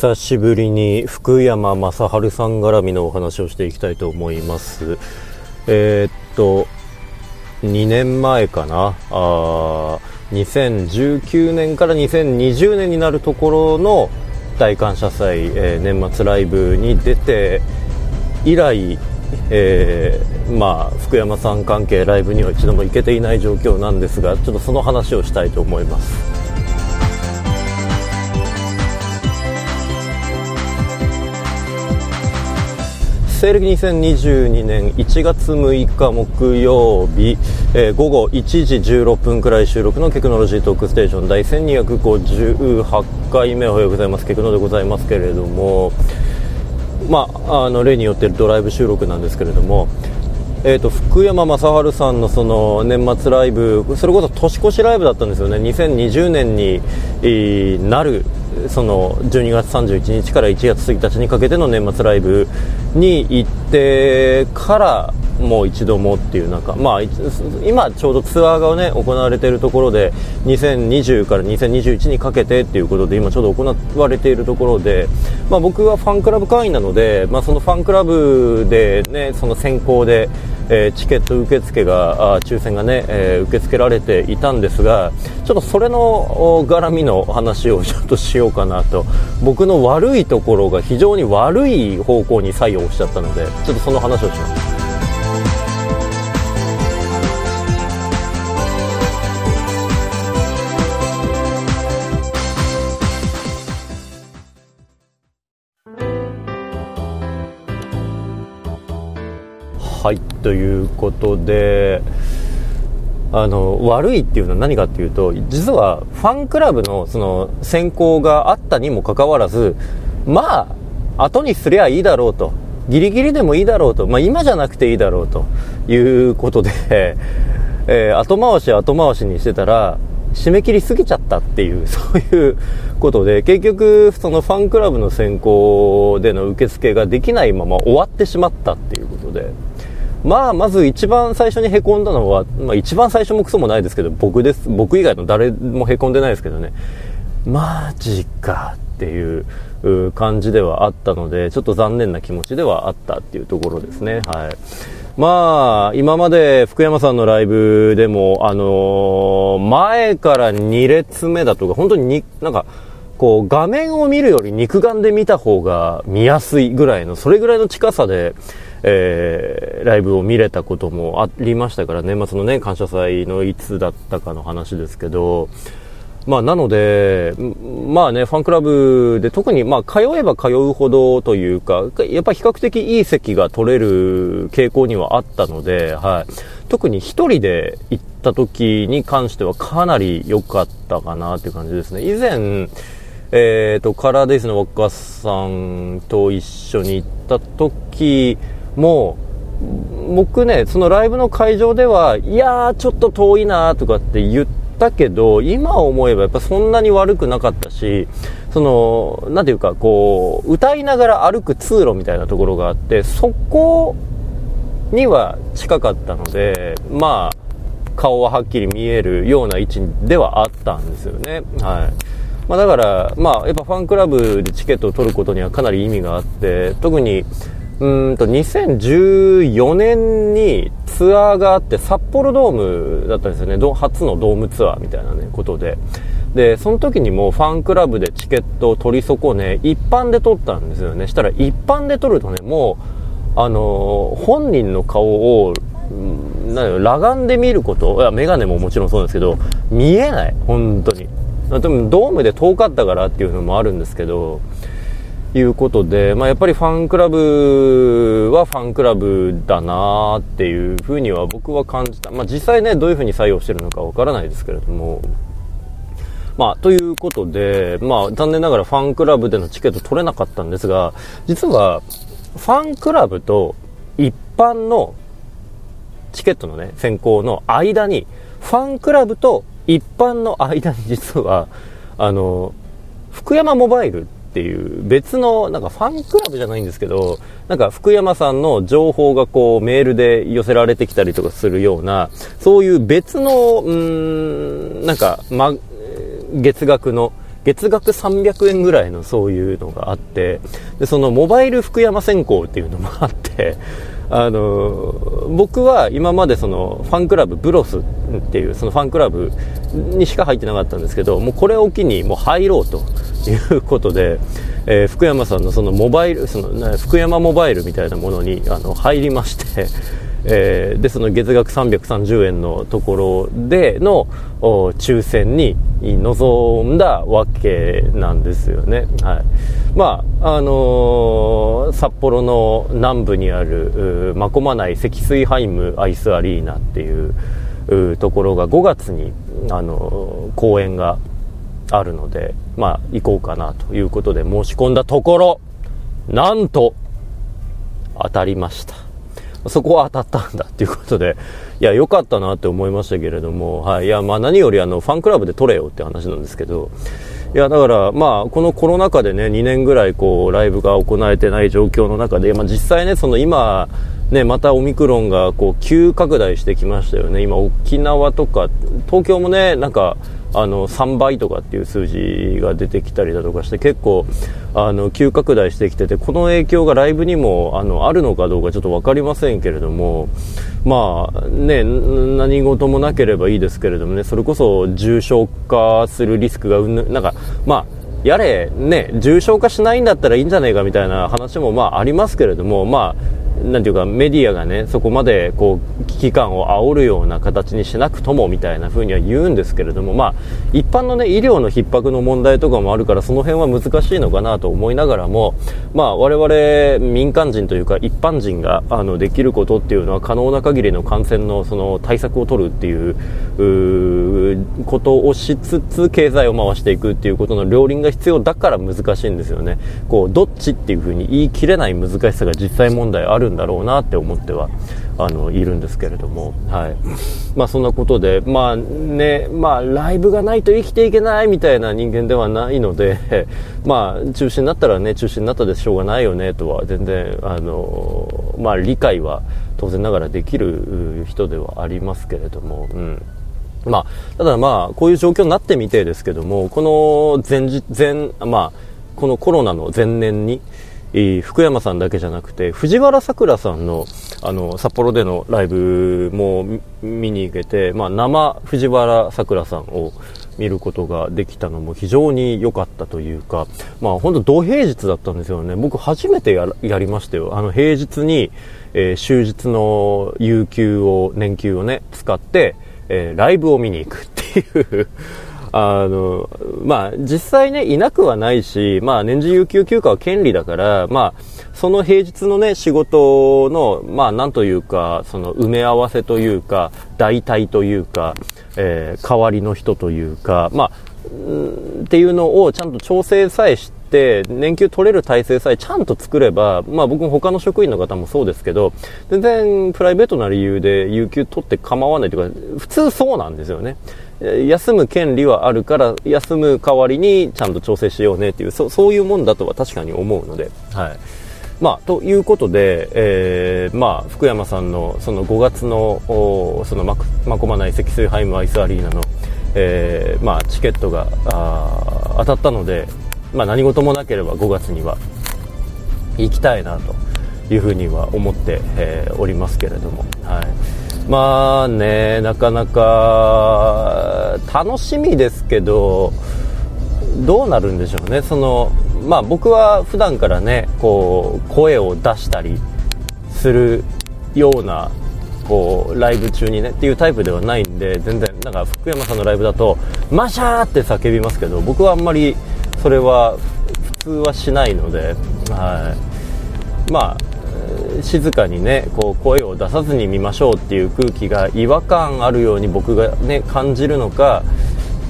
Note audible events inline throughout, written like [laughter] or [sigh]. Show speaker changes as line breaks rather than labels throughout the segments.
久しぶりに福山雅治さん絡みのお話をしていきたいと思いますえー、っと2年前かな？あ2019年から2020年になるところの大感謝祭、えー、年末ライブに出て以来、えー、まあ、福山さん関係ライブには一度も行けていない状況なんですがちょっとその話をしたいと思います。西暦2022年1月6日木曜日、えー、午後1時16分くらい収録のテクノロジートークステーション第1258回目おはようございます。テクノでございますけれどもまあ、あの例によってドライブ収録なんですけれども、えーと、福山雅治さんのその年末ライブそれこそ年越しライブだったんですよね。2020年になるその12月31日から1月1日にかけての年末ライブに行ってからもう一度もっていうなんか、まあ、今ちょうどツアーが、ね、行われているところで2020から2021にかけてっていうことで今ちょうど行われているところで、まあ、僕はファンクラブ会員なので、まあ、そのファンクラブで、ね、その先行で、えー、チケット受付が抽選がね、えー、受け付けられていたんですがちょっとそれの絡みの話をちょっとしようかなと僕の悪いところが非常に悪い方向に作用しちゃったのでちょっとその話をします。はいということであの悪いっていうのは何かっていうと実はファンクラブのその選考があったにもかかわらずまあ後にすりゃいいだろうとギリギリでもいいだろうと、まあ、今じゃなくていいだろうということで、[laughs] えー、後回し後回しにしてたら締め切りすぎちゃったっていう、[laughs] そういうことで、結局、そのファンクラブの選考での受付ができないまま終わってしまったっていうことで、まあ、まず一番最初にへこんだのは、まあ一番最初もクソもないですけど、僕です。僕以外の誰もへこんでないですけどね。マジかっていう感じではあったので、ちょっと残念な気持ちではあったっていうところですね。はい。まあ、今まで福山さんのライブでも、あのー、前から2列目だとか、本当にに、なんか、こう、画面を見るより肉眼で見た方が見やすいぐらいの、それぐらいの近さで、えー、ライブを見れたこともありましたから年末のね感謝祭のいつだったかの話ですけどまあなのでまあねファンクラブで特にまあ通えば通うほどというかやっぱ比較的いい席が取れる傾向にはあったのではい。特に1人で行った時に関してはかなり良かったかなっていう感じですね。以前えっ、ー、と、カラーデイズの若さんと一緒に行った時もう僕ねそのライブの会場ではいやーちょっと遠いなとかって言ったけど今思えばやっぱそんなに悪くなかったしその何ていうかこう歌いながら歩く通路みたいなところがあってそこには近かったのでまあ顔ははっきり見えるような位置ではあったんですよね。はい。まあ、だから、まあ、やっぱファンクラブでチケットを取ることにはかなり意味があって特にうんと2014年にツアーがあって札幌ドームだったんですよね。初のドームツアーみたいな、ね、ことで。でその時にもファンクラブでチケットを取り損ね一般で取ったんですよね。したら一般で取るとねもうあのー、本人の顔をなん裸眼で見ることいや眼鏡ももちろんそうですけど見えない本当に。多分ドームで遠かったからっていうのもあるんですけどいうことで、まあ、やっぱりファンクラブはファンクラブだなっていうふうには僕は感じた。まあ、実際ね、どういうふうに採用してるのかわからないですけれども。まあ、ということで、まあ、残念ながらファンクラブでのチケット取れなかったんですが、実は、ファンクラブと一般のチケットのね、選考の間に、ファンクラブと一般の間に実は、あの、福山モバイルっていう別のなんかファンクラブじゃないんですけどなんか福山さんの情報がこうメールで寄せられてきたりとかするようなそういう別のうんなんか、ま、月額の月額300円ぐらいのそういうのがあってでそのモバイル福山選考っていうのもあって [laughs] あの僕は今までそのファンクラブブロスっていうそのファンクラブにしか入ってなかったんですけどもうこれを機にもう入ろうと。いうことで、えー、福山さんのそのモバイルその福山モバイルみたいなものにあの入りましてえー、でその月額330円のところでの抽選に臨んだわけなんですよね。はい、まああのー、札幌の南部にある真駒内積水ハイムアイスアリーナっていうところが5月に、あのー、公演があるので、まあ、行こうかなということで申し込んだところなんと当たりました。そこは当たったんだっていうことで、いや、良かったなって思いましたけれども、はい。いや、まあ何よりあの、ファンクラブで撮れよって話なんですけど、いや、だから、まあ、このコロナ禍でね、2年ぐらいこう、ライブが行えてない状況の中で、まあ実際ね、その今、ね、またオミクロンがこう急拡大してきましたよね、今、沖縄とか、東京もね、なんか、あの3倍とかっていう数字が出てきたりだとかして結構あの急拡大してきててこの影響がライブにもあのあるのかどうかちょっと分かりませんけれどもまあね何事もなければいいですけれどもねそれこそ重症化するリスクがなんかまあやれ、ね、重症化しないんだったらいいんじゃないかみたいな話もまあありますけれども、まあ、なんていうかメディアがねそこまでこう危機感を煽るような形にしなくともみたいな風には言うんですけれどもまあ一般のね医療の逼迫の問題とかもあるからその辺は難しいのかなと思いながらもまあ我々民間人というか一般人があのできることっていうのは可能な限りの感染のその対策を取るっていうことをしつつ経済を回していくっていうことの両輪が必要だから難しいんですよね。こうどっちっていう風に言い切れない難しさが実際問題あるんだろうなって思ってはあのいるんですけれども、はいまあ、そんなことで、まあねまあ、ライブがないと生きていけないみたいな人間ではないので、[laughs] まあ、中止になったらね中止になったでしょうがないよねとは全然あの、まあ、理解は当然ながらできる人ではありますけれども。うんまあ、ただまあ、こういう状況になってみてですけども、この前、前、まあ、このコロナの前年に、福山さんだけじゃなくて藤原さくらさんのあの札幌でのライブも見に行けて、まあ、生藤原さくらさんを見ることができたのも非常に良かったというか、まあ、本当土平日だったんですよね。僕初めてやりましたよ。あの平日に、えー、終日の有給を年給をね使って、えー、ライブを見に行くっていうあの、まあ、実際ね、いなくはないし、まあ、年次有給休暇は権利だから、まあ、その平日のね、仕事の、まあ、なんというか、その埋め合わせというか、代替というか、えー、代わりの人というか、まあ、っていうのをちゃんと調整さえして、年給取れる体制さえちゃんと作れば、まあ僕も他の職員の方もそうですけど、全然プライベートな理由で有給取って構わないというか、普通そうなんですよね。休む権利はあるから休む代わりにちゃんと調整しようねっていうそそういうもんだとは確かに思うので、はい。まあ、ということで、えーまあ、福山さんのその5月のそのまこまない積水ハイムアイスアリーナの、えーまあ、チケットがあ当たったので、まあ、何事もなければ5月には行きたいなというふうには思って、えー、おりますけれども。はいまあね、なかなか楽しみですけど、どうなるんでしょうね、そのまあ、僕は普段からねこう声を出したりするようなこうライブ中にねっていうタイプではないんで全然なんか福山さんのライブだとマシャーって叫びますけど僕はあんまりそれは普通はしないので、はい、まあ静かにねこう声を出さずに見ましょうっていう空気が違和感あるように僕がね感じるのか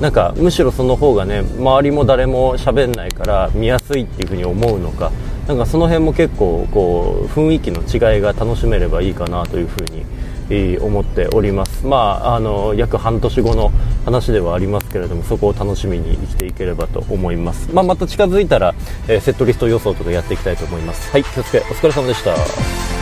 なんかむしろその方がね周りも誰も喋んないから見やすいっていう風に思うのかなんかその辺も結構こう雰囲気の違いが楽しめればいいかなという風に思っております、まあ、あの約半年後の話ではありますけれどもそこを楽しみに生きていければと思います、まあ、また近づいたら、えー、セットリスト予想とかやっていきたいと思います。はい気をつけお疲れ様でした。